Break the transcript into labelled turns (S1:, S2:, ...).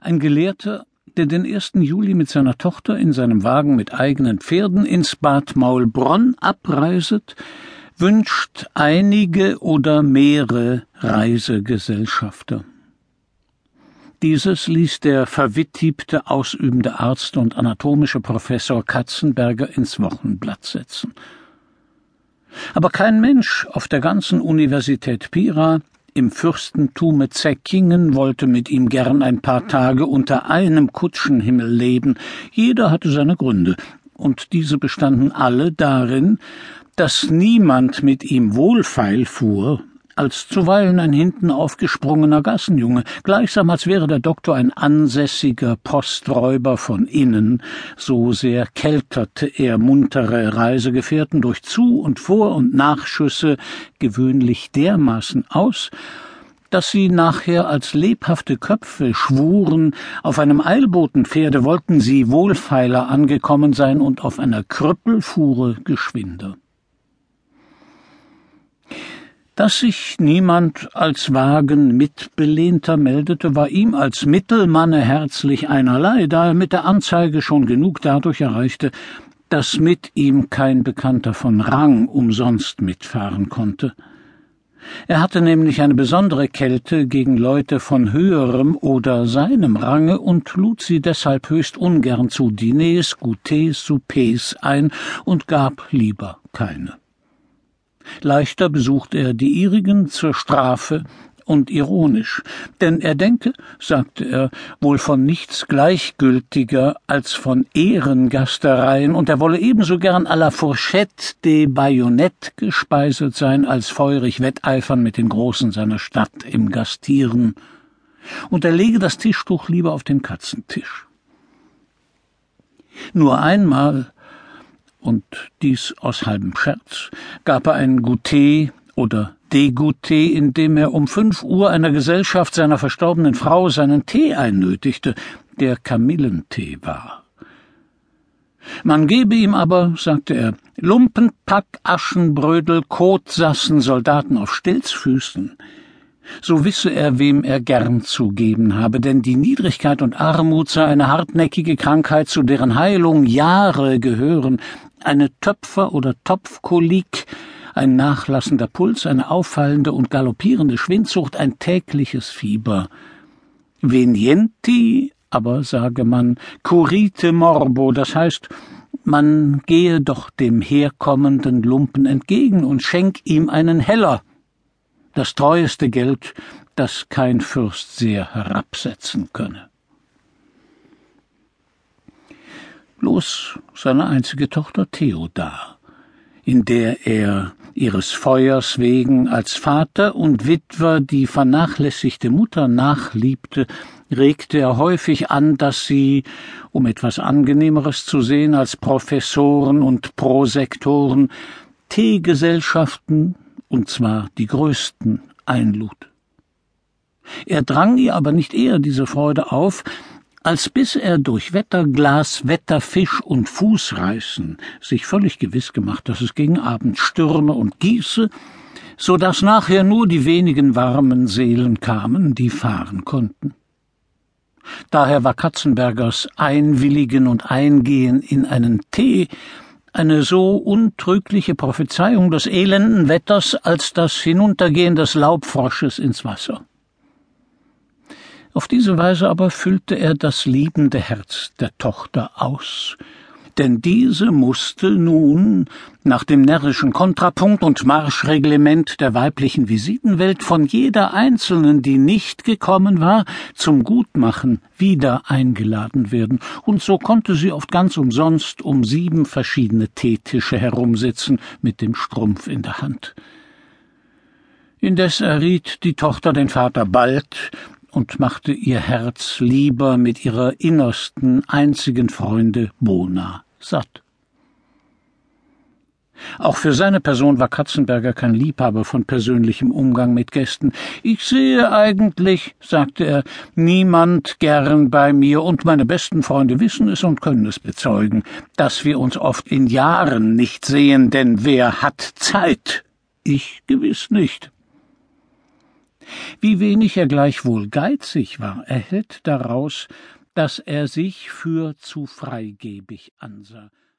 S1: Ein Gelehrter, der den 1. Juli mit seiner Tochter in seinem Wagen mit eigenen Pferden ins Bad Maulbronn abreiset, wünscht einige oder mehrere Reisegesellschafter. Dieses ließ der verwittigte ausübende Arzt und anatomische Professor Katzenberger ins Wochenblatt setzen. Aber kein Mensch auf der ganzen Universität Pira im Fürstentume Zeckingen wollte mit ihm gern ein paar Tage unter einem Kutschenhimmel leben. Jeder hatte seine Gründe, und diese bestanden alle darin, dass niemand mit ihm wohlfeil fuhr, als zuweilen ein hinten aufgesprungener Gassenjunge, gleichsam als wäre der Doktor ein ansässiger Posträuber von innen, so sehr kelterte er muntere Reisegefährten durch Zu- und Vor- und Nachschüsse gewöhnlich dermaßen aus, dass sie nachher als lebhafte Köpfe schwuren, auf einem Eilbotenpferde wollten sie wohlfeiler angekommen sein und auf einer Krüppelfuhre geschwinder. Dass sich niemand als Wagen mitbelehnter meldete, war ihm als Mittelmanne herzlich einerlei, da er mit der Anzeige schon genug dadurch erreichte, dass mit ihm kein Bekannter von Rang umsonst mitfahren konnte. Er hatte nämlich eine besondere Kälte gegen Leute von höherem oder seinem Range und lud sie deshalb höchst ungern zu Diners, Goûters, Soupers ein und gab lieber keine. Leichter besucht er die ihrigen zur Strafe und ironisch, denn er denke, sagte er, wohl von nichts gleichgültiger als von Ehrengastereien, und er wolle ebenso gern à la Fourchette de Bajonette gespeiset sein, als feurig wetteifern mit den Großen seiner Stadt im Gastieren, und er lege das Tischtuch lieber auf den Katzentisch. Nur einmal und dies aus halbem Scherz, gab er ein Goûter oder Degoûté, in dem er um fünf Uhr einer Gesellschaft seiner verstorbenen Frau seinen Tee einnötigte, der Kamillentee war. Man gebe ihm aber, sagte er, Lumpenpack, Aschenbrödel, Kotsassen, Soldaten auf Stilzfüßen, so wisse er, wem er gern zu geben habe, denn die Niedrigkeit und Armut sei eine hartnäckige Krankheit, zu deren Heilung Jahre gehören, eine Töpfer- oder Topfkolik, ein nachlassender Puls, eine auffallende und galoppierende Schwindsucht, ein tägliches Fieber. Venienti, aber sage man, curite morbo, das heißt, man gehe doch dem herkommenden Lumpen entgegen und schenk ihm einen Heller, das treueste Geld, das kein Fürst sehr herabsetzen könne. Bloß seine einzige Tochter Theodar, in der er ihres Feuers wegen als Vater und Witwer die vernachlässigte Mutter nachliebte, regte er häufig an, dass sie, um etwas Angenehmeres zu sehen als Professoren und Prosektoren, Teegesellschaften, und zwar die größten, einlud. Er drang ihr aber nicht eher diese Freude auf, als bis er durch Wetterglas, Wetterfisch und Fußreißen sich völlig gewiss gemacht, dass es gegen Abend stürme und gieße, so dass nachher nur die wenigen warmen Seelen kamen, die fahren konnten. Daher war Katzenbergers Einwilligen und Eingehen in einen Tee eine so untrügliche Prophezeiung des elenden Wetters als das Hinuntergehen des Laubfrosches ins Wasser. Auf diese Weise aber füllte er das liebende Herz der Tochter aus, denn diese musste nun nach dem närrischen Kontrapunkt und Marschreglement der weiblichen Visitenwelt von jeder einzelnen, die nicht gekommen war, zum Gutmachen wieder eingeladen werden, und so konnte sie oft ganz umsonst um sieben verschiedene Teetische herumsitzen mit dem Strumpf in der Hand. Indes erriet die Tochter den Vater bald, und machte ihr Herz lieber mit ihrer innersten, einzigen Freunde Bona satt. Auch für seine Person war Katzenberger kein Liebhaber von persönlichem Umgang mit Gästen. Ich sehe eigentlich, sagte er, niemand gern bei mir, und meine besten Freunde wissen es und können es bezeugen, dass wir uns oft in Jahren nicht sehen, denn wer hat Zeit? Ich gewiss nicht. Wie wenig er gleichwohl geizig war, erhellt daraus, dass er sich für zu freigebig ansah.